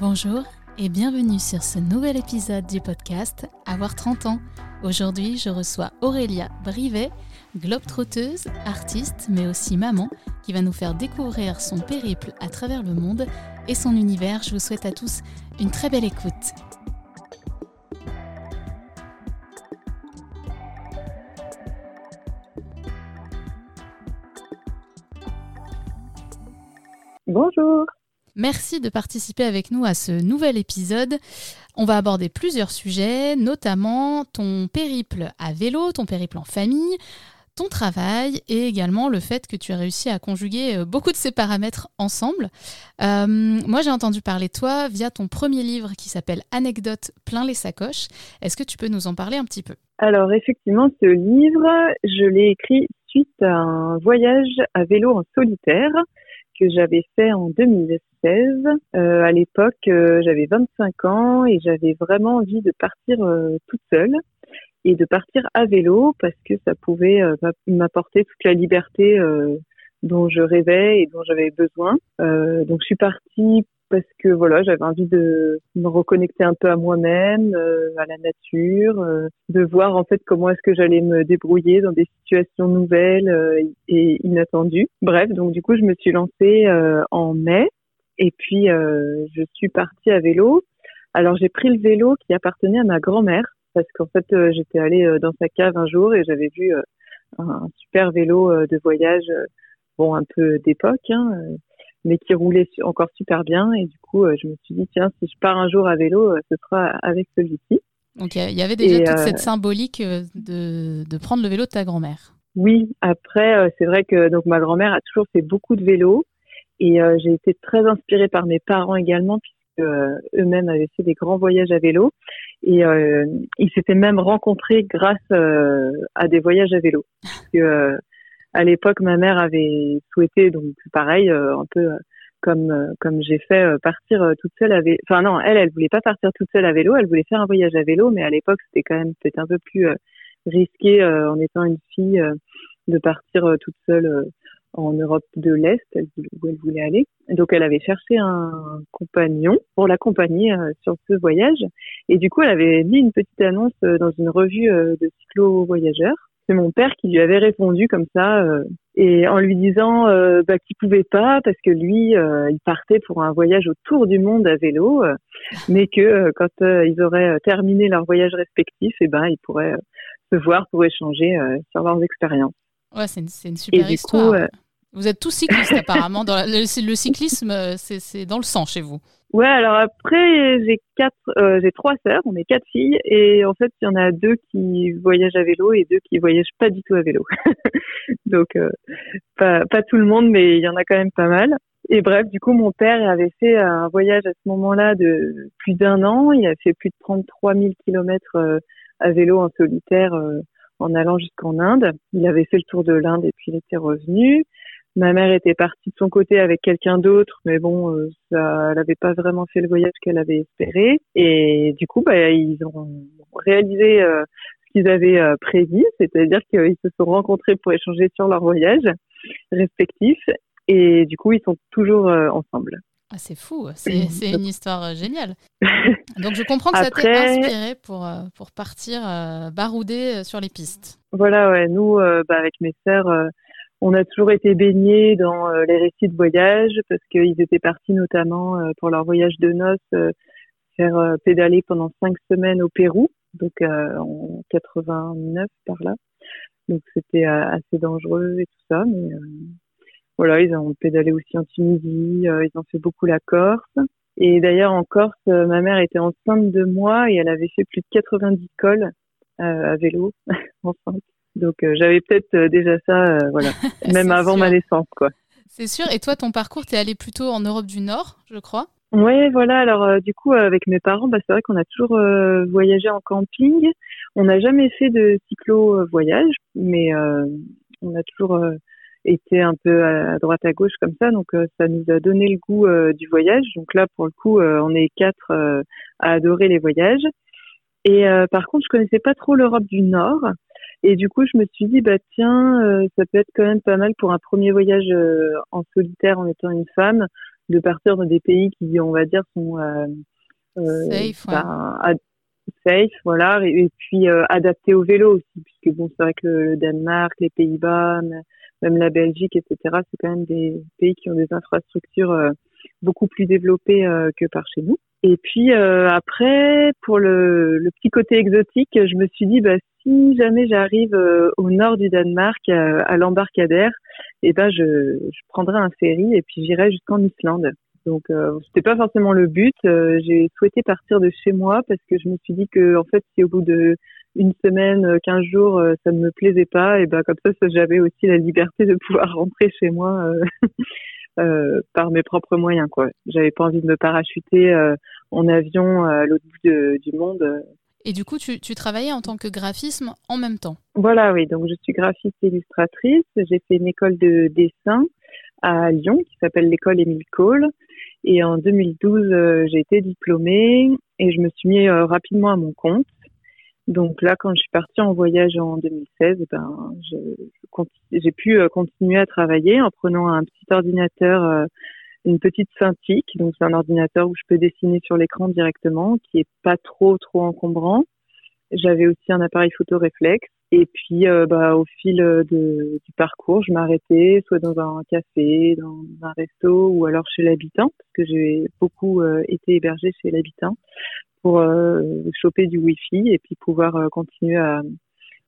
Bonjour et bienvenue sur ce nouvel épisode du podcast Avoir 30 ans. Aujourd'hui, je reçois Aurélia Brivet, globe-trotteuse, artiste, mais aussi maman, qui va nous faire découvrir son périple à travers le monde et son univers. Je vous souhaite à tous une très belle écoute. Bonjour. Merci de participer avec nous à ce nouvel épisode. On va aborder plusieurs sujets, notamment ton périple à vélo, ton périple en famille, ton travail et également le fait que tu as réussi à conjuguer euh, beaucoup de ces paramètres ensemble. Euh, moi, j'ai entendu parler de toi via ton premier livre qui s'appelle Anecdotes plein les sacoches. Est-ce que tu peux nous en parler un petit peu? Alors, effectivement, ce livre, je l'ai écrit suite à un voyage à vélo en solitaire que j'avais fait en 2016. Euh, à l'époque, euh, j'avais 25 ans et j'avais vraiment envie de partir euh, toute seule et de partir à vélo parce que ça pouvait m'apporter toute la liberté dont je rêvais et dont j'avais besoin. donc je suis partie parce que voilà, j'avais envie de me reconnecter un peu à moi-même, euh, à la nature, euh, de voir en fait comment est-ce que j'allais me débrouiller dans des situations nouvelles euh, et inattendues. Bref, donc du coup, je me suis lancée en mai et puis je suis partie à vélo. Alors j'ai pris le vélo qui appartenait à ma grand-mère parce qu'en fait j'étais allée dans sa cave un jour et j'avais vu un super vélo de voyage, bon un peu d'époque. Hein, mais qui roulait encore super bien. Et du coup, euh, je me suis dit, tiens, si je pars un jour à vélo, euh, ce sera avec celui-ci. Donc il y avait déjà toute cette euh, symbolique de, de, prendre le vélo de ta grand-mère. Oui, après, c'est vrai que donc ma grand-mère a toujours fait beaucoup de vélo et j'ai été très inspirée par mes parents également puisque eux-mêmes avaient fait des grands voyages à vélo et ils s'étaient même rencontrés grâce à des voyages à vélo. Parce que à l'époque, ma mère avait souhaité, donc pareil, euh, un peu euh, comme euh, comme j'ai fait, partir toute seule à vélo. Enfin non, elle, elle voulait pas partir toute seule à vélo, elle voulait faire un voyage à vélo, mais à l'époque, c'était quand même peut-être un peu plus risqué en étant une fille de partir toute seule en Europe de l'Est, où elle voulait aller. Donc elle avait cherché un compagnon pour l'accompagner sur ce voyage. Et du coup, elle avait mis une petite annonce dans une revue de cyclo-voyageurs c'est mon père qui lui avait répondu comme ça euh, et en lui disant euh, bah, qu'il pouvait pas parce que lui euh, il partait pour un voyage autour du monde à vélo mais que quand ils auraient terminé leur voyage respectif et eh ben ils pourraient se voir pour échanger sur leurs expériences. Ouais, c'est une, une, super histoire. Vous êtes tous cyclistes apparemment. Le, cyclisme, c'est dans le sang chez vous. Ouais, alors après, j'ai quatre, euh, j'ai trois sœurs, on est quatre filles, et en fait, il y en a deux qui voyagent à vélo et deux qui voyagent pas du tout à vélo. Donc, euh, pas, pas tout le monde, mais il y en a quand même pas mal. Et bref, du coup, mon père avait fait un voyage à ce moment-là de plus d'un an. Il a fait plus de 33 000 kilomètres euh, à vélo en solitaire en allant jusqu'en Inde. Il avait fait le tour de l'Inde et puis il était revenu. Ma mère était partie de son côté avec quelqu'un d'autre, mais bon, euh, ça, elle n'avait pas vraiment fait le voyage qu'elle avait espéré. Et du coup, bah, ils ont réalisé euh, ce qu'ils avaient euh, prévu, c'est-à-dire qu'ils se sont rencontrés pour échanger sur leur voyage respectif. Et du coup, ils sont toujours ensemble. Ah, c'est fou, c'est une histoire géniale. Donc je comprends que ça t'ait inspiré pour, pour partir barouder sur les pistes. Voilà, ouais, nous, bah, avec mes sœurs, on a toujours été baignés dans euh, les récits de voyage parce qu'ils étaient partis notamment euh, pour leur voyage de noces euh, faire pédaler pendant cinq semaines au Pérou, donc en 89 par là. Donc c'était assez dangereux et tout ça, mais voilà, ils ont pédalé aussi en Tunisie, ils ont fait beaucoup la Corse. Et d'ailleurs en Corse, ma mère était enceinte de moi et elle avait fait plus de 90 cols à vélo enceinte. Donc euh, j'avais peut-être euh, déjà ça, euh, voilà, même avant ma naissance, quoi. C'est sûr. Et toi, ton parcours, tu es allé plutôt en Europe du Nord, je crois? Oui, voilà. Alors du coup, avec mes parents, bah, c'est vrai qu'on a toujours voyagé en camping. On n'a jamais fait de cyclo-voyage, mais on a toujours été un peu à droite à gauche comme ça, donc ça nous a donné le goût du voyage. Donc là, pour le coup, on est quatre à adorer les voyages. Et par contre, je connaissais pas trop l'Europe du Nord. Et du coup, je me suis dit, bah tiens, euh, ça peut être quand même pas mal pour un premier voyage euh, en solitaire en étant une femme, de partir dans des pays qui, on va dire, sont safe, ben, safe, voilà, et, puis adaptés au vélo aussi, puisque bon, c'est vrai que le, Danemark, les Pays-Bas, même la Belgique, etc., c'est quand même des pays qui ont des infrastructures beaucoup plus développées que par chez nous. Et puis après, pour le, le, petit côté exotique, je me suis dit, bah, si jamais j'arrive euh, au nord du Danemark, euh, à l'embarcadère, eh ben je, prendrai un ferry et puis j'irai jusqu'en Islande. Donc euh, c'était pas forcément le but. Euh, j'ai souhaité partir de chez moi parce que je me suis dit que en fait si au bout de une semaine, quinze jours, ça ne me plaisait pas, et ben comme ça, j'avais aussi la liberté de pouvoir rentrer chez moi par mes propres moyens. quoi. J'avais pas envie de me parachuter en avion à l'autre bout du monde et du coup, tu, travaillais en tant que graphisme en même temps Voilà, oui. Donc, je suis graphiste illustratrice. J'ai fait une école de dessin à Lyon qui s'appelle l'école Émile Cole. Et en 2012, euh, j'ai été diplômée et je me suis mis euh, rapidement à mon compte. Donc là, quand je suis partie en voyage en 2016, ben, j'ai pu euh, continuer à travailler en prenant un petit ordinateur une petite Cintiq, donc c'est un ordinateur où je peux dessiner sur l'écran directement, qui est pas trop trop encombrant. J'avais aussi un appareil photo réflexe. Et puis, euh, bah, au fil de, du parcours, je m'arrêtais soit dans un café, dans un resto, ou alors chez l'habitant, parce que j'ai beaucoup euh, été hébergée chez l'habitant pour euh, choper du Wi-Fi et puis pouvoir continuer à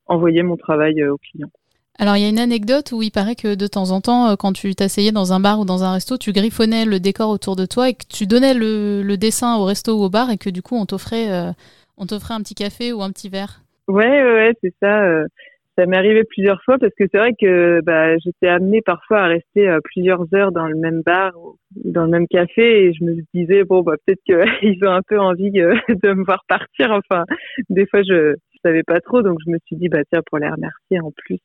envoyer mon travail aux clients. Alors il y a une anecdote où il paraît que de temps en temps, euh, quand tu t'asseyais dans un bar ou dans un resto, tu griffonnais le décor autour de toi et que tu donnais le, dessin au resto ou au bar et que du coup on t'offrait, euh, on t'offrait un petit café ou un petit verre. Ouais, ouais, c'est ça. Euh, ça m'est arrivé plusieurs fois parce que c'est vrai que bah, j'étais amenée parfois à rester plusieurs heures dans le même bar ou dans le même café et je me disais bon bah peut-être qu'ils ont un peu envie de me voir partir. Enfin, des fois je savais pas trop donc je me suis dit bah tiens pour les remercier en plus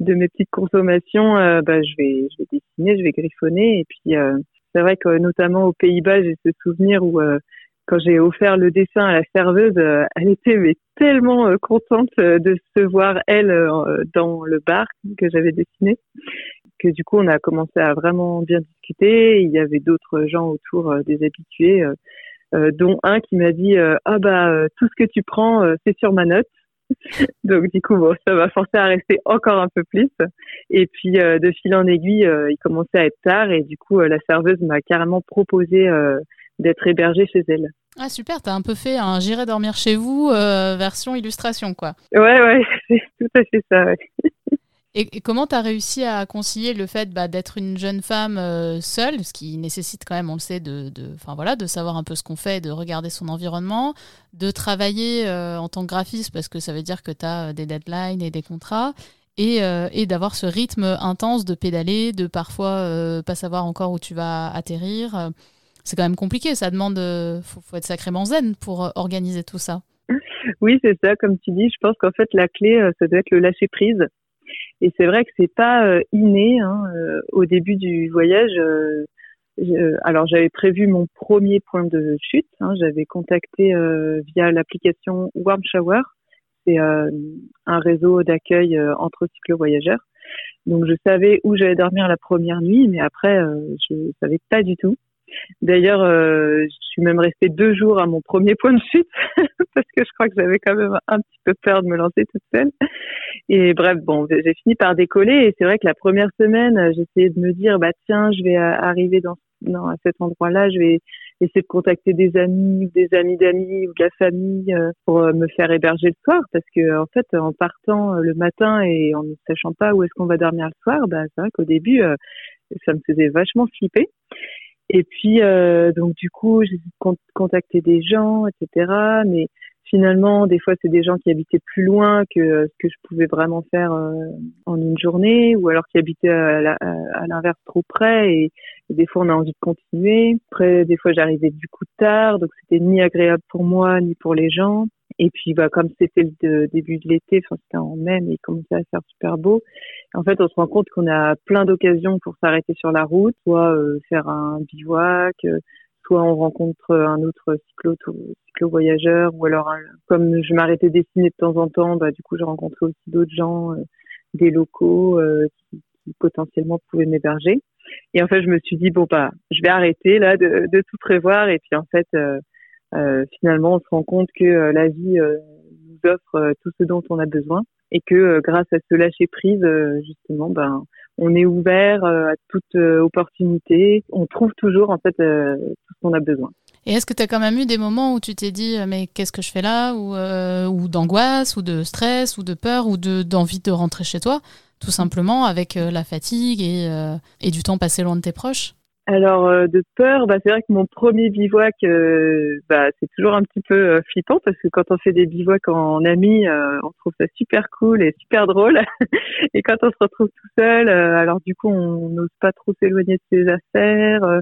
de mes petites consommations, euh, bah, je vais je vais dessiner, je vais griffonner et puis euh, c'est vrai que notamment aux Pays-Bas, j'ai ce souvenir où euh, quand j'ai offert le dessin à la serveuse, elle était mais tellement contente de se voir elle dans le bar que j'avais dessiné que du coup on a commencé à vraiment bien discuter. Il y avait d'autres gens autour des habitués, dont un qui m'a dit ah bah tout ce que tu prends c'est sur ma note. Donc du coup, bon, ça m'a forcé à rester encore un peu plus. Et puis euh, de fil en aiguille, euh, il commençait à être tard et du coup, euh, la serveuse m'a carrément proposé d'être hébergée chez elle. Ah super, t'as un peu fait un j'irai dormir chez vous version illustration quoi. Ouais ouais, c'est tout à fait ça. Et, comment tu as réussi à concilier le fait bah, d'être une jeune femme euh, seule, ce qui nécessite quand même, on le sait, de, de, voilà, de savoir un peu ce qu'on fait, de regarder son environnement, de travailler euh, en tant que graphiste, parce que ça veut dire que tu as euh, des deadlines et des contrats, et, d'avoir ce rythme intense de pédaler, de parfois pas savoir encore où tu vas atterrir. C'est quand même compliqué, ça demande, faut, faut être sacrément zen pour organiser tout ça. Oui, c'est ça, comme tu dis, je pense qu'en fait la clé, ça doit être le lâcher prise et c'est vrai que c'est pas euh, inné. Hein, euh, au début du voyage, euh, alors j'avais prévu mon premier point de chute. Hein, j'avais contacté via l'application Warm Shower. C'est un réseau d'accueil entre cyclo-voyageurs. Donc je savais où j'allais dormir la première nuit, mais après je savais pas du tout. D'ailleurs, euh, je suis même restée deux jours à mon premier point de chute parce que je crois que j'avais quand même un petit peu peur de me lancer toute seule. Et bref, bon, j'ai fini par décoller et c'est vrai que la première semaine, j'essayais de me dire, bah tiens, je vais arriver dans, dans à cet endroit-là, je vais essayer de contacter des amis, des amis d'amis ou de la famille euh, pour euh, me faire héberger le soir parce que en fait, en partant le matin et en ne sachant pas où est-ce qu'on va dormir le soir, bah c'est vrai qu'au début, ça me faisait vachement flipper. Et puis, euh, donc du coup, j'ai contacté des gens, etc. Mais finalement, des fois, c'est des gens qui habitaient plus loin que ce que je pouvais vraiment faire euh, en une journée, ou alors qui habitaient à l'inverse trop près. Et, des fois, on a envie de continuer. Après, des fois, j'arrivais du coup tard, donc c'était ni agréable pour moi ni pour les gens. Et puis, bah, comme c'était le début de l'été, enfin, c'était en mai, mais il commençait à faire super beau. En fait, on se rend compte qu'on a plein d'occasions pour s'arrêter sur la route, soit euh, faire un bivouac, euh, soit on rencontre un autre cyclo, cyclo ou alors, comme je m'arrêtais dessiner de temps en temps, bah, du coup, je rencontrais aussi d'autres gens, euh, des locaux qui, qui, potentiellement pouvaient m'héberger. Et en fait, je me suis dit bon bah, je vais arrêter là de, de tout prévoir. Et puis en fait, finalement, on se rend compte que la vie nous offre tout ce dont on a besoin et que grâce à ce lâcher prise, justement, ben on est ouvert à toute opportunité. On trouve toujours en fait tout ce qu'on a besoin. Et est-ce que tu as quand même eu des moments où tu t'es dit mais qu'est-ce que je fais là? Ou, euh, ou d'angoisse ou de stress ou de peur ou de d'envie de rentrer chez toi tout simplement avec euh, la fatigue et, euh, et, du temps passé loin de tes proches? Alors de peur, bah, c'est vrai que mon premier bivouac, bah, c'est toujours un petit peu flippant parce que quand on fait des bivouacs en amis, on trouve ça super cool et super drôle. et quand on se retrouve tout seul, alors du coup on n'ose pas trop s'éloigner de ses affaires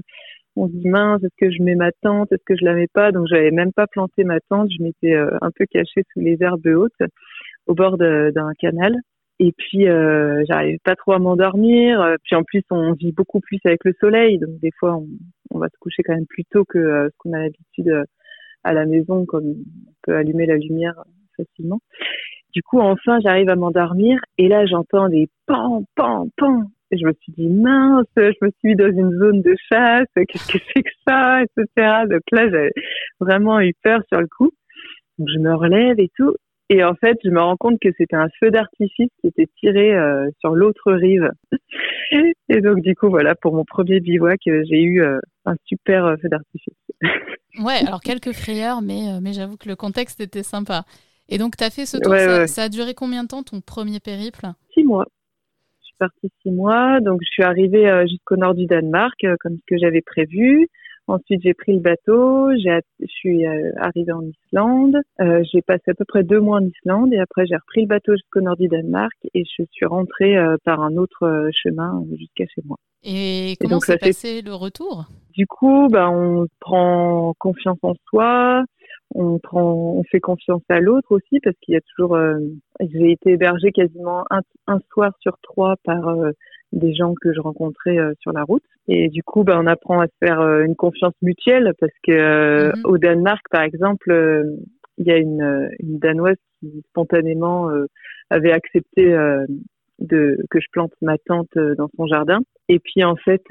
on se dit mince, est-ce que je mets ma tente, est-ce que je la mets pas? Donc j'avais même pas planté ma tente, je m'étais euh, un peu cachée sous les herbes hautes au bord d'un canal. Et puis euh, j'arrivais pas trop à m'endormir. Euh, puis en plus on vit beaucoup plus avec le soleil, donc des fois on, va se coucher quand même plus tôt que euh, ce qu'on a l'habitude à la maison, comme on peut allumer la lumière facilement. Du coup enfin j'arrive à m'endormir et là j'entends des pan pan pan et je me suis dit, mince, je me suis mis dans une zone de chasse, qu'est-ce que c'est que ça, etc. Donc là, j'avais vraiment eu peur sur le coup. Donc je me relève et tout. Et en fait, je me rends compte que c'était un feu d'artifice qui était tiré euh, sur l'autre rive. et donc, du coup, voilà, pour mon premier bivouac, euh, j'ai eu euh, un super feu d'artifice. ouais, alors quelques frayeurs, mais, mais j'avoue que le contexte était sympa. Et donc, tu as fait ce tour, ça, ça, a duré combien de temps ton premier périple? Six mois partie six mois. Donc, je suis arrivée jusqu'au nord du Danemark, comme ce que j'avais prévu. Ensuite, j'ai pris le bateau, je suis euh, arrivée en Islande. j'ai passé à peu près deux mois en Islande et après j'ai repris le bateau jusqu'au nord du Danemark et je suis rentrée par un autre chemin jusqu'à chez moi. Et comment s'est passé le retour? Du coup, bah, on prend confiance en soi, on prend, on fait confiance à l'autre aussi parce qu'il y a toujours. Euh, j'ai été hébergée quasiment un, un, soir sur trois par euh, des gens que je rencontrais euh, sur la route. Et du coup, ben, on apprend à se faire une confiance mutuelle parce que mhm. au Danemark, par exemple, il y a une, une danoise qui spontanément avait accepté de que je plante ma tente dans son jardin. Et puis en fait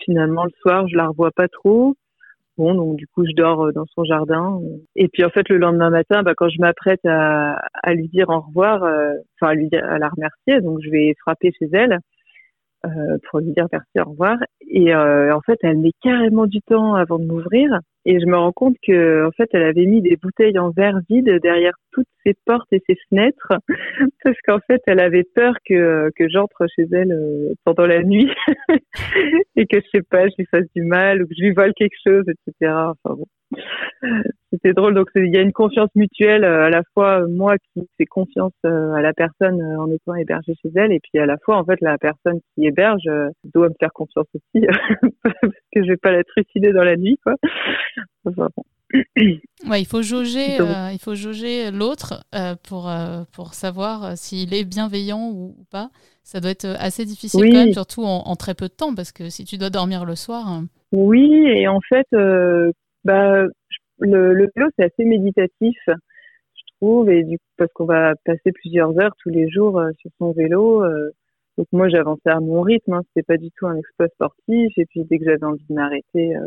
finalement le soir je la revois pas trop Bon, donc du coup, je dors euh, dans son jardin. Et puis en fait, le lendemain matin, bah, quand je m'apprête à, à, lui dire au revoir, euh, enfin à lui à la remercier, donc je vais frapper chez elle euh, pour lui dire merci, au revoir. Et euh, en fait, elle met carrément du temps avant de m'ouvrir. Et je me rends compte que en fait, elle avait mis des bouteilles en verre vide derrière toutes ses portes et ses fenêtres, parce qu'en fait, elle avait peur que que j'entre chez elle euh, pendant la nuit et que je sais pas, je lui fasse du mal ou que je lui vole quelque chose, etc. Enfin bon c'était drôle. Donc il y a une confiance mutuelle euh, à la fois euh, moi qui fais confiance euh, à la personne en étant hébergée chez elle, et puis à la fois en fait la personne qui héberge doit me faire confiance aussi parce que je vais pas la trucider dans la nuit, quoi. Ouais, il faut jauger, il faut jauger l'autre pour pour savoir s'il est bienveillant ou, pas. Ça doit être assez difficile quand même, surtout en, en, très peu de temps, parce que si tu dois dormir le soir. Oui, et en fait, bah, le, le vélo, c'est assez méditatif, je trouve, et du coup, parce qu'on va passer plusieurs heures tous les jours euh, sur son vélo. Euh, donc moi, j'avançais à mon rythme, hein, c'était pas du tout un exploit sportif. Et puis dès que j'avais envie de m'arrêter, euh,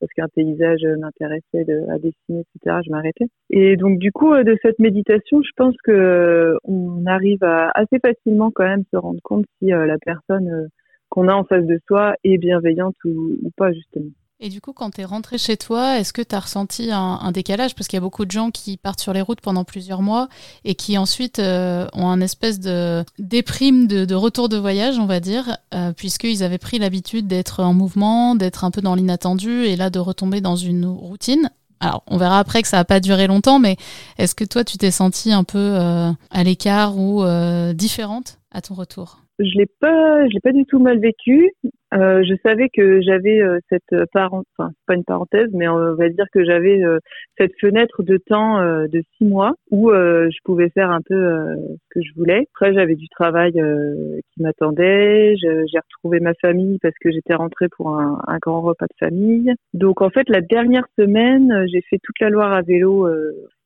parce qu'un paysage m'intéressait à dessiner, etc., je m'arrêtais. Et donc du coup, de cette méditation, je pense que on arrive à assez facilement quand même se rendre compte si la personne qu'on a en face de soi est bienveillante ou, ou pas justement. Et du coup, quand tu es rentré chez toi, est-ce que tu as ressenti un, décalage? Parce qu'il y a beaucoup de gens qui partent sur les routes pendant plusieurs mois et qui ensuite euh, ont un espèce de déprime de, retour de voyage, on va dire, euh, puisqu'ils avaient pris l'habitude d'être en mouvement, d'être un peu dans l'inattendu et là de retomber dans une routine. Alors, on verra après que ça n'a pas duré longtemps, mais est-ce que toi, tu t'es sentie un peu euh, à l'écart ou différente à ton retour? Je l'ai l'ai pas du tout mal vécu. Euh, je savais que j'avais euh, cette parenthèse, enfin pas une parenthèse, mais on va dire que j'avais euh, cette fenêtre de temps de six mois où je pouvais faire un peu ce que je voulais. Après, j'avais du travail qui m'attendait. J'ai retrouvé ma famille parce que j'étais rentrée pour un, grand repas de famille. Donc en fait, la dernière semaine, j'ai fait toute la Loire à vélo.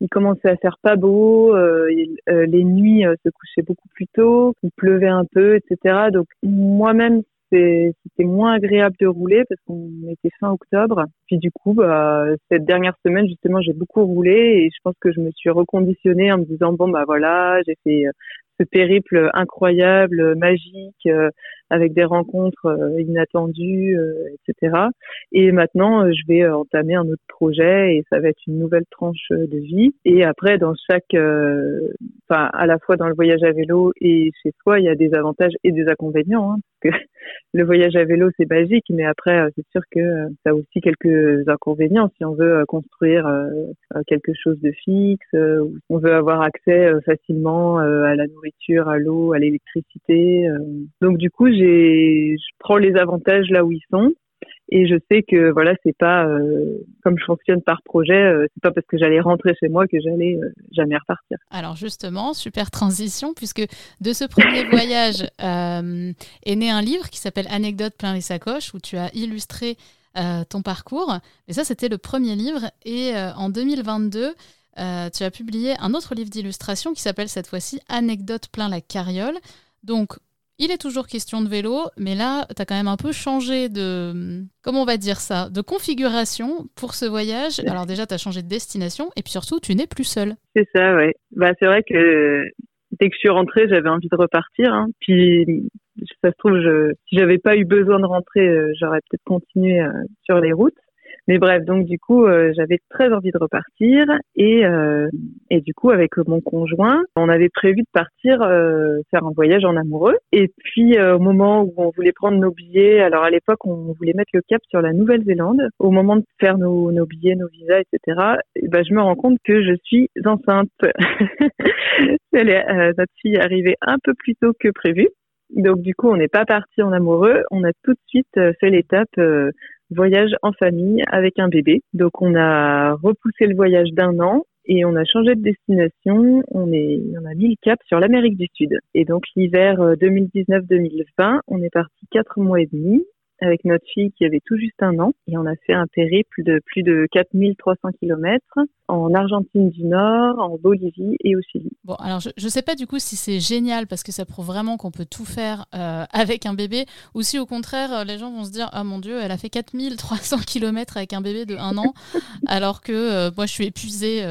il commençait à faire pas beau, les nuits se couchaient beaucoup plus tôt, il pleuvait un peu, etc. Donc moi-même c'était moins agréable de rouler parce qu'on était fin octobre. Puis du coup, bah, cette dernière semaine, justement, j'ai beaucoup roulé et je pense que je me suis reconditionnée en me disant, bon, bah voilà, j'ai fait ce périple incroyable, magique, euh, avec des rencontres euh, inattendues, euh, etc. Et maintenant, je vais entamer un autre projet et ça va être une nouvelle tranche de vie. Et après, dans chaque, enfin, à la fois dans le voyage à vélo et chez soi, il y a des avantages et des inconvénients. Hein, le voyage à vélo, c'est magique, mais après, c'est sûr que ça a aussi quelques inconvénients. Si on veut construire quelque chose de fixe, on veut avoir accès facilement à la nourriture à l'eau, à l'électricité. Euh. Donc du coup, je prends les avantages là où ils sont. Et je sais que voilà, c'est pas euh, comme je fonctionne par projet, euh, c'est pas parce que j'allais rentrer chez moi que j'allais jamais repartir. Alors justement, super transition puisque de ce premier voyage est né un livre qui s'appelle Anecdotes plein les sacoches où tu as illustré ton parcours. Et ça, c'était le premier livre. Et en 2022, euh, tu as publié un autre livre d'illustration qui s'appelle cette fois-ci Anecdote plein la carriole. Donc, il est toujours question de vélo, mais là, tu as quand même un peu changé de, comment on va dire ça, de configuration pour ce voyage. Alors déjà, tu as changé de destination, et puis surtout, tu n'es plus seul. C'est ça, oui. Bah, c'est vrai que dès que je suis rentrée, j'avais envie de repartir. Hein. Puis, ça se trouve, je, si j'avais pas eu besoin de rentrer, euh, j'aurais peut-être continué euh, sur les routes. Mais bref, donc du coup, euh, j'avais très envie de repartir et euh, et du coup avec mon conjoint, on avait prévu de partir euh, faire un voyage en amoureux. Et puis au moment où on voulait prendre nos billets, alors à l'époque on voulait mettre le cap sur la Nouvelle-Zélande. Au moment de faire nos, billets, nos visas, etc. Et ben je me rends compte que je suis enceinte. notre fille est arrivée un peu plus tôt que prévu. Donc du coup, on n'est pas parti en amoureux, on a tout de suite fait l'étape voyage en famille avec un bébé. Donc on a repoussé le voyage d'un an et on a changé de destination. On est, on a mis le cap sur l'Amérique du Sud. Et donc l'hiver 2019-2020, euh, on est parti quatre mois et demi avec notre fille qui avait tout juste un an et on a fait un périple de plus de 4300 km en Argentine du Nord, en Bolivie et au Chili. Bon, alors je ne sais pas du coup si c'est génial parce que ça prouve vraiment qu'on peut tout faire euh, avec un bébé ou si au contraire euh, les gens vont se dire ah mon dieu elle a fait 4300 km avec un bébé de un an alors que euh, moi je suis épuisée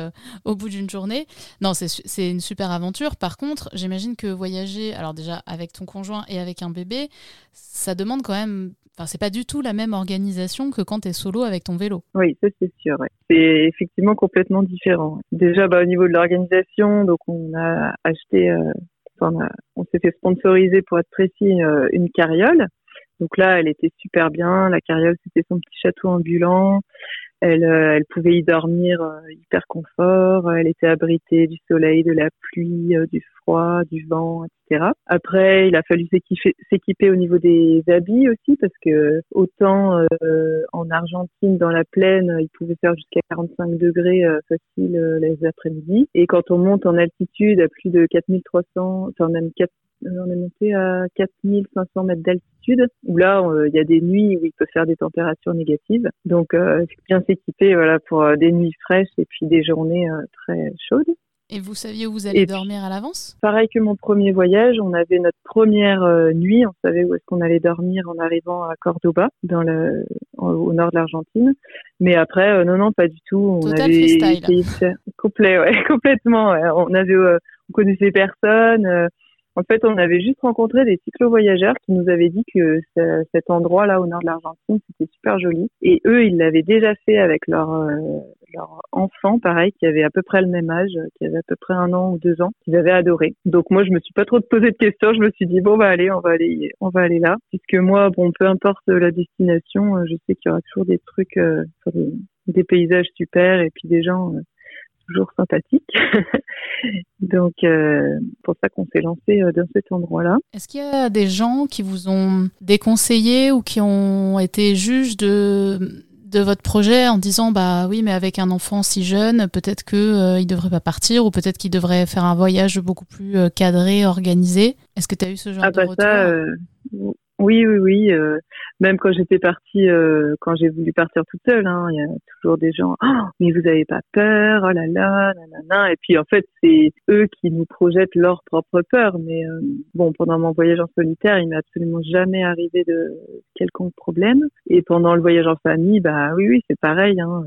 au bout d'une journée. Non, c'est une super aventure. Par contre, j'imagine que voyager, alors déjà avec ton conjoint et avec un bébé, ça demande quand même Enfin, c'est pas du tout la même organisation que quand tu es solo avec ton vélo. Oui, ça c'est sûr. C'est effectivement complètement différent. Déjà, bah, au niveau de l'organisation, donc on a acheté, euh, on, s'est fait sponsoriser pour être précis euh, une carriole. Donc là, elle était super bien. La carriole, c'était son petit château ambulant. Elle, euh, elle pouvait y dormir hyper confort. Elle était abritée du soleil, de la pluie, du froid, du vent, après, il a fallu s'équiper au niveau des habits aussi parce que autant euh, en Argentine, dans la plaine, il pouvait faire jusqu'à 45 degrés euh, facile euh, les après-midi. Et quand on monte en altitude à plus de 4300, enfin même 4, on est monté à 4500 mètres d'altitude, où là, il y a des nuits où il peut faire des températures négatives. Donc, bien s'équiper voilà, pour des nuits fraîches et puis des journées très chaudes. Et vous saviez où vous alliez dormir à l'avance? Pareil que mon premier voyage, on avait notre première euh, nuit, on savait où est-ce qu'on allait dormir en arrivant à Cordoba, dans le, au nord de l'Argentine. Mais après, euh, non, non, pas du tout. On Total avait freestyle. complet, ouais, complètement. On avait, euh, on connaissait personne. En fait, on avait juste rencontré des cyclo-voyageurs qui nous avaient dit que cet endroit-là au nord de l'Argentine, c'était super joli. Et eux, ils l'avaient déjà fait avec leur, euh, leur enfant, pareil, qui avait à peu près le même âge, qui avait à peu près un an ou deux ans, qu'ils avaient adoré. Donc moi, je me suis pas trop posé de questions. Je me suis dit bon bah allez, on va aller, on va aller là, puisque moi, bon, peu importe la destination, euh, je sais qu'il y aura toujours des trucs, euh, des, paysages super et puis des gens toujours sympathique. Donc, euh, pour ça qu'on s'est lancé euh, dans cet endroit-là. Est-ce qu'il y a des gens qui vous ont déconseillé ou qui ont été juges de, de votre projet en disant bah oui mais avec un enfant si jeune peut-être que euh, il devrait pas partir ou peut-être qu'il devrait faire un voyage beaucoup plus cadré organisé est-ce que tu as eu ce genre ah, de bah retour? Oui oui oui même quand j'étais partie, euh, quand j'ai voulu partir toute seule, hein, il y a toujours des gens, oh, mais vous avez pas peur, oh là là, nanana. Et puis en fait, c'est eux qui nous projettent leur propre peur. Mais euh, bon, pendant mon voyage en solitaire, il m'est absolument jamais arrivé de quelconque problème. Et pendant le voyage en famille, bah oui, oui, c'est pareil. Hein.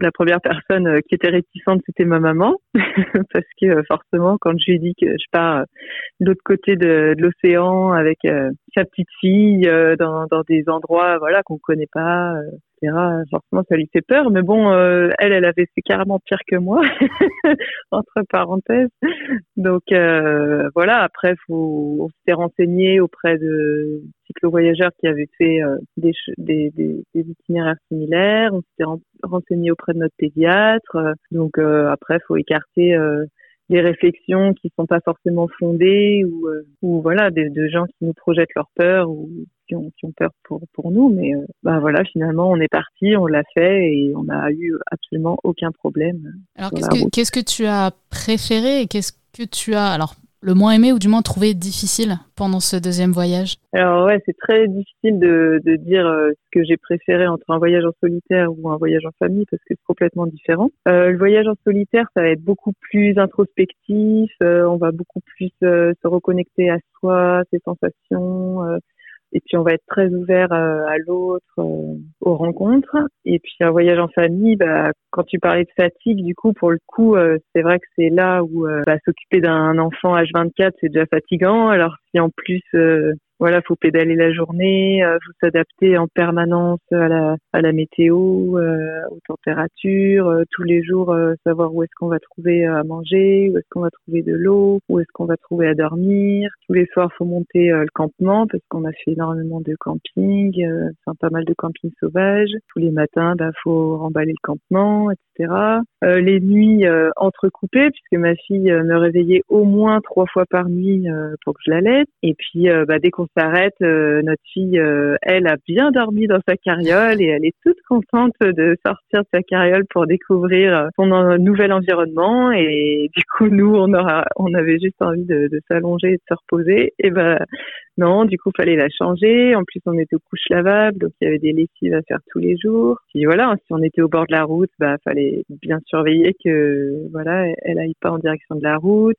La première personne euh, qui était réticente, c'était ma maman, parce que forcément, quand je lui ai dit que je pars de l'autre côté de, de l'océan avec sa petite fille dans, dans des endroits voilà qu'on connaît pas, euh, etc. Forcément, ça lui fait peur. Mais bon, euh, elle, elle avait fait carrément pire que moi, entre parenthèses. Donc euh, voilà. Après, faut, on s'était renseigné auprès de cyclo-voyageurs qui avaient fait des, des, des, itinéraires similaires. On s'était renseigné auprès de notre pédiatre. Donc après, faut écarter des réflexions qui sont pas forcément fondées ou, ou voilà de, de, gens qui nous projettent leur peur ou qui ont, qui ont peur pour, pour nous. Mais euh, bah voilà, finalement, on est parti, on l'a fait et on n'a eu absolument aucun problème. Alors, qu'est-ce que, qu'est-ce que tu as préféré et qu'est-ce que tu as alors le moins aimé ou du moins trouvé difficile pendant ce deuxième voyage Alors ouais, c'est très difficile de, de dire euh, ce que j'ai préféré entre un voyage en solitaire ou un voyage en famille parce que c'est complètement différent. Euh, le voyage en solitaire, ça va être beaucoup plus introspectif, euh, on va beaucoup plus se reconnecter à soi, ses sensations, et puis on va être très ouvert euh, à l'autre, euh, aux rencontres. Et puis un voyage en famille, bah, quand tu parlais de fatigue, du coup, pour le coup, euh, c'est vrai que c'est là où bah, s'occuper d'un enfant H24, c'est déjà fatigant. Alors si en plus voilà, faut pédaler la journée, euh, faut s'adapter en permanence à la, à la météo, euh, aux températures, euh, tous les jours euh, savoir où est-ce qu'on va trouver à manger, où est-ce qu'on va trouver de l'eau, où est-ce qu'on va trouver à dormir. Tous les soirs, faut monter le campement parce qu'on a fait énormément de camping, enfin pas mal de camping sauvage. Tous les matins, bah faut remballer le campement, etc. les nuits entrecoupées puisque ma fille me réveillait au moins trois fois par nuit pour que je la laisse. Et puis bah, dès qu'on on s'arrête, euh, notre fille, euh, elle a bien dormi dans sa carriole et elle est toute contente de sortir de sa carriole pour découvrir euh, son nouvel environnement. Et du coup, nous, on aura, on avait juste envie de, s'allonger et de se reposer. Et ben, non, du coup, fallait la changer. En plus, on était aux couches lavables, donc il y avait des lessives à faire tous les jours. Puis voilà, si on était au bord de la route, bah, fallait bien surveiller que, voilà, elle aille pas en direction de la route.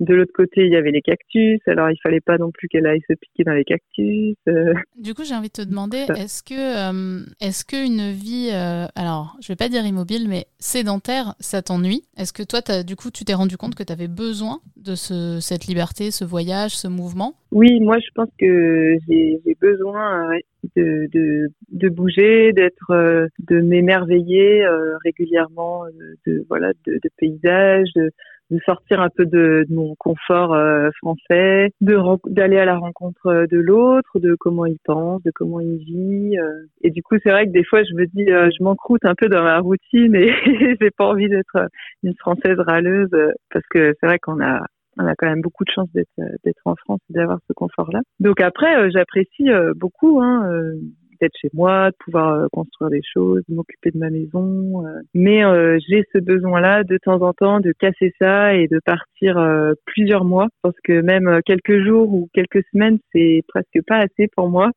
De l'autre côté, il y avait les cactus, alors il fallait pas non plus qu'elle aille se piquer dans les cactus. Euh. Du coup, j'ai envie de te demander, est-ce que, euh, est-ce que une vie, alors, je vais pas dire immobile, mais sédentaire, ça t'ennuie? Est-ce que toi, as, du coup, tu t'es rendu compte que tu avais besoin de ce, cette liberté, ce voyage, ce mouvement? Oui, moi, je pense que j'ai besoin de, de, de bouger, d'être, euh, de m'émerveiller euh, régulièrement euh, de voilà de, de paysages, de, de sortir un peu de, de mon confort français, de d'aller à la rencontre de l'autre, de comment il pense, de comment il vit. et du coup, c'est vrai que des fois, je me dis, je m'encroute un peu dans ma routine et j'ai pas envie d'être une française râleuse parce que c'est vrai qu'on a on a quand même beaucoup de chance d'être en France et d'avoir ce confort-là. Donc après, euh, j'apprécie euh, beaucoup hein, euh, chez moi, de pouvoir construire des choses, m'occuper de ma maison. mais j'ai ce besoin-là de temps en temps de casser ça et de partir plusieurs mois. Parce que même quelques jours ou quelques semaines, c'est presque pas assez pour moi.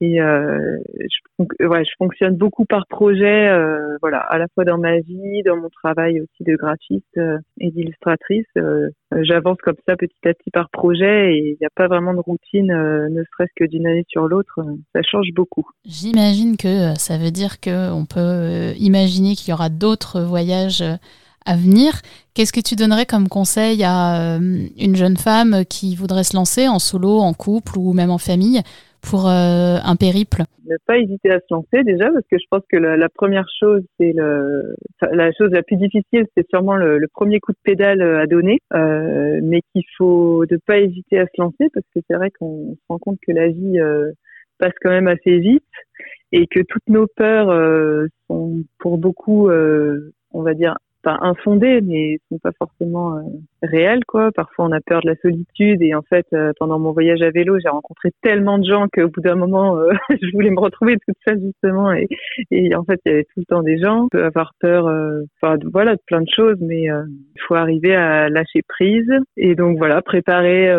Et euh, je, ouais, je fonctionne beaucoup par projet, euh, voilà, à la fois dans ma vie, dans mon travail aussi de graphiste euh, et d'illustratrice. Euh, j'avance comme ça petit à petit par projet et il n'y a pas vraiment de routine, ne serait-ce que d'une année sur l'autre. ça change beaucoup. J'imagine que ça veut dire qu'on peut imaginer qu'il y aura d'autres voyages à venir. Qu'est-ce que tu donnerais comme conseil à une jeune femme qui voudrait se lancer en solo, en couple ou même en famille pour euh, un périple. Ne pas hésiter à se lancer déjà, parce que je pense que la, première chose, c'est le, la chose la plus difficile, c'est sûrement le, premier coup de pédale euh, à donner, euh, mais qu'il faut ne pas hésiter à se lancer, parce que c'est vrai qu'on se rend compte que la vie euh, passe quand même assez vite et que toutes nos peurs euh, sont pour beaucoup, on va dire, pas infondées, mais sont pas forcément euh, quoi. Parfois, on a peur de la solitude et en fait, euh, pendant mon voyage à vélo, j'ai rencontré tellement de gens qu'au bout d'un moment, euh, je voulais me retrouver toute seule justement et, et en fait, il y avait tout le temps des gens. On peut avoir peur, enfin voilà, de plein de choses, mais il faut arriver à lâcher prise et donc voilà, préparer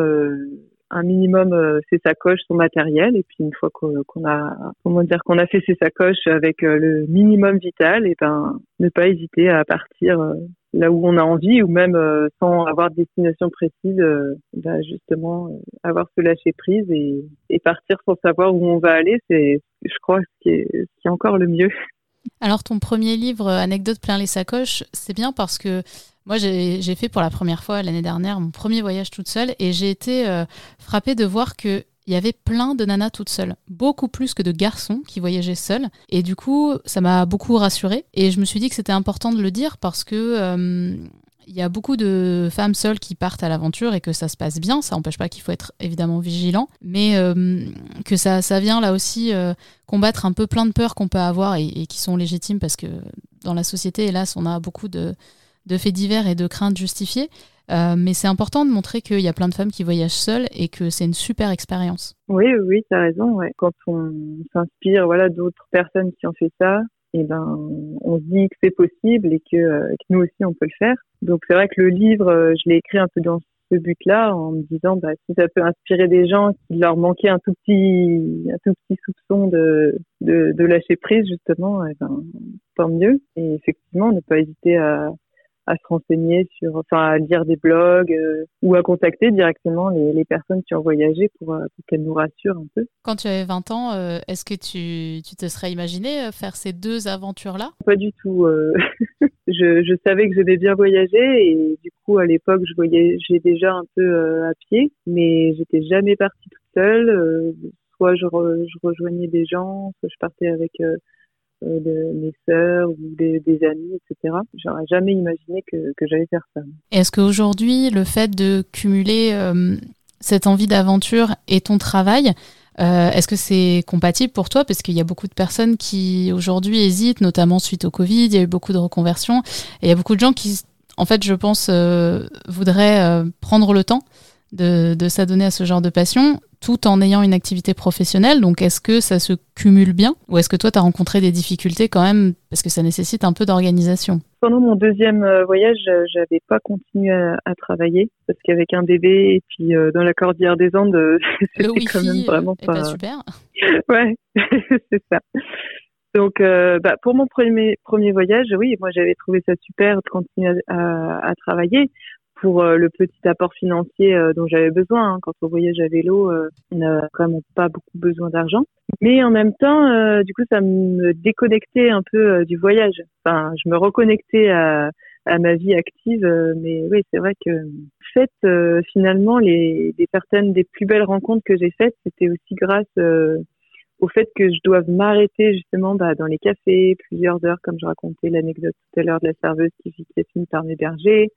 un minimum ses sacoches, son matériel, et puis une fois qu'on a, comment dire, qu'on a fait ses sacoches avec le minimum vital, et ben ne pas hésiter à partir là où on a envie ou même sans avoir de destination précise, bah, justement avoir ce lâcher prise et, partir sans savoir où on va aller, c'est je crois ce qui ce qui est encore le mieux. Alors ton premier livre, Anecdote plein les sacoches, c'est bien parce que moi j'ai fait pour la première fois l'année dernière mon premier voyage toute seule et j'ai été euh, frappée de voir que il y avait plein de nanas toutes seules, beaucoup plus que de garçons qui voyageaient seuls. Et du coup, ça m'a beaucoup rassurée. Et je me suis dit que c'était important de le dire parce que euh, il y a beaucoup de femmes seules qui partent à l'aventure et que ça se passe bien. Ça n'empêche pas qu'il faut être évidemment vigilant, mais euh, que ça, ça vient là aussi euh, combattre un peu plein de peurs qu'on peut avoir et, qui sont légitimes parce que dans la société, hélas, on a beaucoup de, faits divers et de craintes justifiées. Euh, mais c'est important de montrer qu'il y a plein de femmes qui voyagent seules et que c'est une super expérience. Oui, oui, tu as raison. Quand on s'inspire voilà, d'autres personnes qui ont fait ça, et ben on se dit que c'est possible et que, euh, que, nous aussi on peut le faire. Donc c'est vrai que le livre, euh, je l'ai écrit un peu dans ce but-là, en me disant bah, si ça peut inspirer des gens qui leur manquait un tout petit un tout petit soupçon de de, de lâcher prise justement, et ben, tant mieux. Et effectivement, ne pas hésiter à à se renseigner sur, enfin, à lire des blogs euh, ou à contacter directement les, les, personnes qui ont voyagé pour, euh, pour qu'elles nous rassurent un peu. Quand tu avais 20 ans, euh, est-ce que tu, tu, te serais imaginé faire ces deux aventures-là? Pas du tout. je, je, savais que je devais bien voyager et du coup, à l'époque, je voyageais déjà un peu à pied, mais j'étais jamais partie toute seule. soit je, je, rejoignais des gens, soit je partais avec de mes sœurs ou des, amis, etc. J'aurais jamais imaginé que, que j'allais faire ça. Est-ce qu'aujourd'hui, le fait de cumuler euh, cette envie d'aventure et ton travail, euh, est-ce que c'est compatible pour toi? Parce qu'il y a beaucoup de personnes qui aujourd'hui hésitent, notamment suite au Covid, il y a eu beaucoup de reconversions, et il y a beaucoup de gens qui, en fait, je pense, voudraient prendre le temps de, de s'adonner à ce genre de passion tout en ayant une activité professionnelle. Donc, est-ce que ça se cumule bien ou est-ce que toi, tu as rencontré des difficultés quand même parce que ça nécessite un peu d'organisation? Pendant mon deuxième euh, voyage, j'avais pas continué à, travailler parce qu'avec un bébé et puis euh, dans la cordillère des Andes, c'était quand même vraiment pas... pas super. ouais, c'est ça. Donc, euh, bah, pour mon premier premier voyage, oui, moi j'avais trouvé ça super de continuer à, à travailler pour euh, le petit apport financier euh, dont j'avais besoin. Hein. Quand on voyage à vélo, euh, on n'a vraiment pas beaucoup besoin d'argent. Mais en même temps, du coup, ça me déconnectait un peu du voyage. Enfin, je me reconnectais à, à ma vie active. mais oui, c'est vrai que fait, finalement, les, les, certaines des plus belles rencontres que j'ai faites, c'était aussi grâce au fait que je doive m'arrêter justement bah, dans les cafés plusieurs heures, comme je racontais l'anecdote tout à l'heure de la serveuse qui, qui a fini par m'héberger,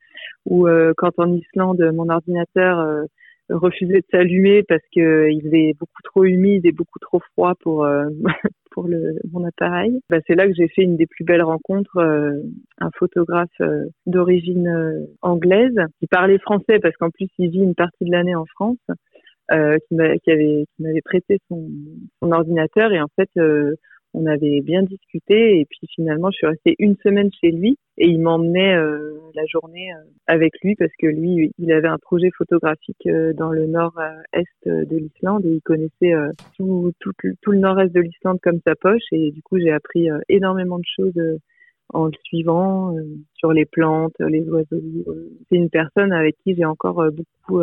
ou euh, quand en Islande mon ordinateur euh, refusait de s'allumer parce que il est beaucoup trop humide et beaucoup trop froid pour euh, pour le, mon appareil. Bah, c'est là que j'ai fait une des plus belles rencontres, un photographe d'origine anglaise qui parlait français parce qu'en plus il vit une partie de l'année en France euh, qui m'avait qui m'avait prêté son, son, ordinateur. Et en fait euh, on avait bien discuté. Et puis finalement je suis restée une semaine chez lui. Et il m'emmenait euh, la journée euh, avec lui parce que lui il avait un projet photographique euh, dans le nord-est de l'Islande. Et il connaissait tout, tout, tout, le nord-est de l'Islande comme sa poche. Et du coup j'ai appris énormément de choses en le suivant sur les plantes, les oiseaux. C'est une personne avec qui j'ai encore beaucoup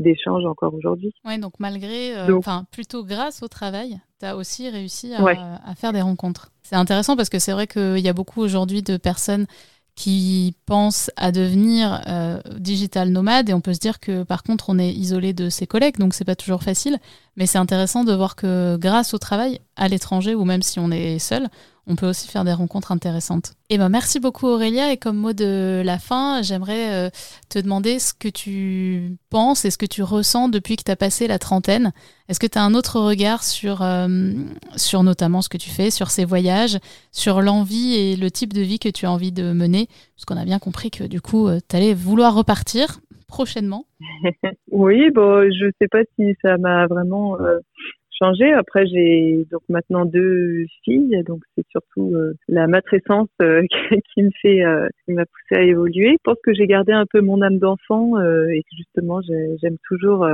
d'échanges encore aujourd'hui. Oui, donc malgré, euh, enfin plutôt grâce au travail, tu as aussi réussi à, à, faire des rencontres. C'est intéressant parce que c'est vrai qu'il y a beaucoup aujourd'hui de personnes qui pensent à devenir euh, digital nomade et on peut se dire que par contre on est isolé de ses collègues donc c'est pas toujours facile mais c'est intéressant de voir que grâce au travail à l'étranger ou même si on est seul on peut aussi faire des rencontres intéressantes. Et eh ben merci beaucoup Aurélia et comme mot de la fin, j'aimerais euh, te demander ce que tu penses et ce que tu ressens depuis que tu as passé la trentaine. Est-ce que tu as un autre regard sur, euh, sur notamment ce que tu fais, sur ces voyages, sur l'envie et le type de vie que tu as envie de mener? Parce qu'on a bien compris que du coup, euh, tu allais vouloir repartir prochainement. oui, bon, je sais pas si ça m'a vraiment Après, j'ai donc maintenant deux filles, donc c'est surtout euh, la matrescence euh, qui me fait, euh, qui m'a poussé à évoluer. Je pense que j'ai gardé un peu mon âme d'enfant et que justement, j'aime toujours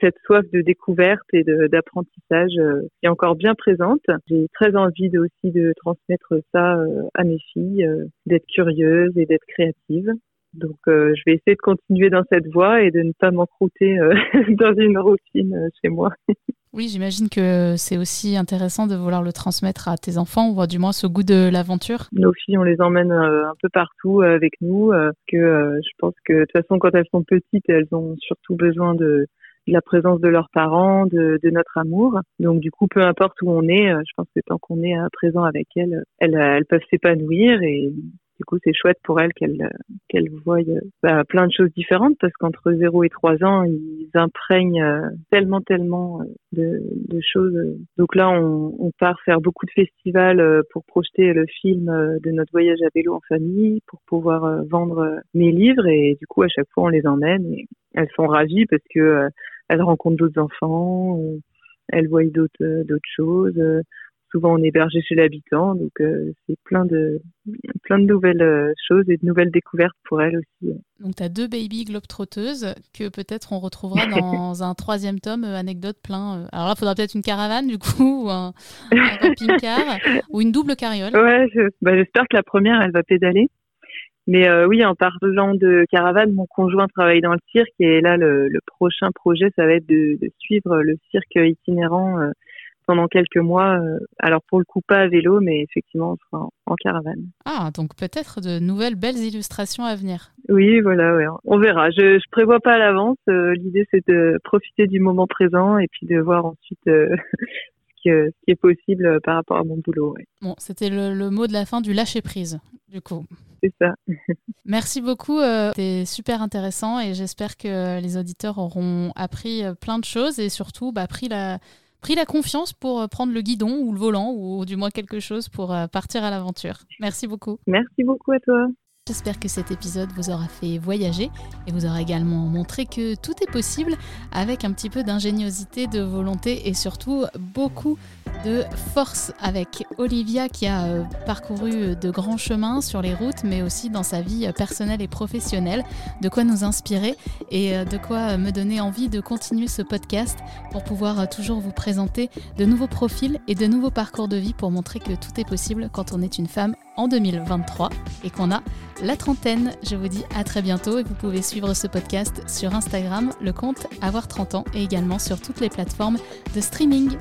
cette soif de découverte et d'apprentissage qui est encore bien présente. J'ai très envie de, aussi de transmettre ça à mes filles, d'être curieuse et d'être créative. Donc, euh, je vais essayer de continuer dans cette voie et de ne pas m'encrouter euh, dans une routine euh, chez moi. Oui, j'imagine que c'est aussi intéressant de vouloir le transmettre à tes enfants, ou du moins ce goût de l'aventure. Nos filles, on les emmène un peu partout avec nous. que je pense que de toute façon, quand elles sont petites, elles ont surtout besoin de, la présence de leurs parents, de, de, notre amour. Donc du coup, peu importe où on est, je pense que tant qu'on est présent avec elles, elles, elles peuvent s'épanouir et du coup, c'est chouette pour elles qu'elles qu'elles voient bah, plein de choses différentes parce qu'entre 0 et 3 ans, ils imprègnent euh, tellement, tellement euh, de, de choses. Donc là, on, on, part faire beaucoup de festivals euh, pour projeter le film de notre voyage à vélo en famille, pour pouvoir vendre mes livres et du coup, à chaque fois, on les emmène et elles sont ravies parce que elles rencontrent d'autres enfants, elles voient d'autres d'autres choses souvent on est hébergé chez l'habitant, donc euh, c'est plein de plein de nouvelles euh, choses et de nouvelles découvertes pour elle aussi. Donc tu as deux baby globetrotteuses que peut-être on retrouvera dans un troisième tome, euh, anecdote plein. Alors là, il faudra peut-être une caravane du coup, ou un, camping-car, ou une double carriole. Ouais, bah, j'espère que la première, elle va pédaler. Mais oui, en parlant de caravane, mon conjoint travaille dans le cirque et là, le, prochain projet, ça va être de, de suivre le cirque itinérant pendant quelques mois. Euh, alors pour le coup pas à vélo, mais effectivement on sera en, caravane. Ah, donc peut-être de nouvelles belles illustrations à venir. Oui, voilà, on verra. Je, je prévois pas à l'avance. Euh, l'idée c'est de profiter du moment présent et puis de voir ensuite euh, ce, qui est possible par rapport à mon boulot. Bon, c'était le, mot de la fin du lâcher prise, du coup. C'est ça. Merci beaucoup, c'était super intéressant et j'espère que les auditeurs auront appris plein de choses et surtout bah, pris la pris la confiance pour euh, prendre le guidon ou le volant ou du moins quelque chose pour euh, partir à l'aventure. Merci beaucoup. Merci beaucoup à toi. J'espère que cet épisode vous aura fait voyager et vous aura également montré que tout est possible avec un petit peu d'ingéniosité, de volonté et surtout beaucoup de force avec Olivia qui a euh, parcouru de grands chemins sur les routes mais aussi dans sa vie personnelle et professionnelle. De quoi nous inspirer et euh, de quoi me donner envie de continuer ce podcast pour pouvoir toujours vous présenter de nouveaux profils et de nouveaux parcours de vie pour montrer que tout est possible quand on est une femme en 2023 et qu'on a la trentaine. Je vous dis à très bientôt et vous pouvez suivre ce podcast sur Instagram, le compte Avoir 30 ans et également sur toutes les plateformes de streaming.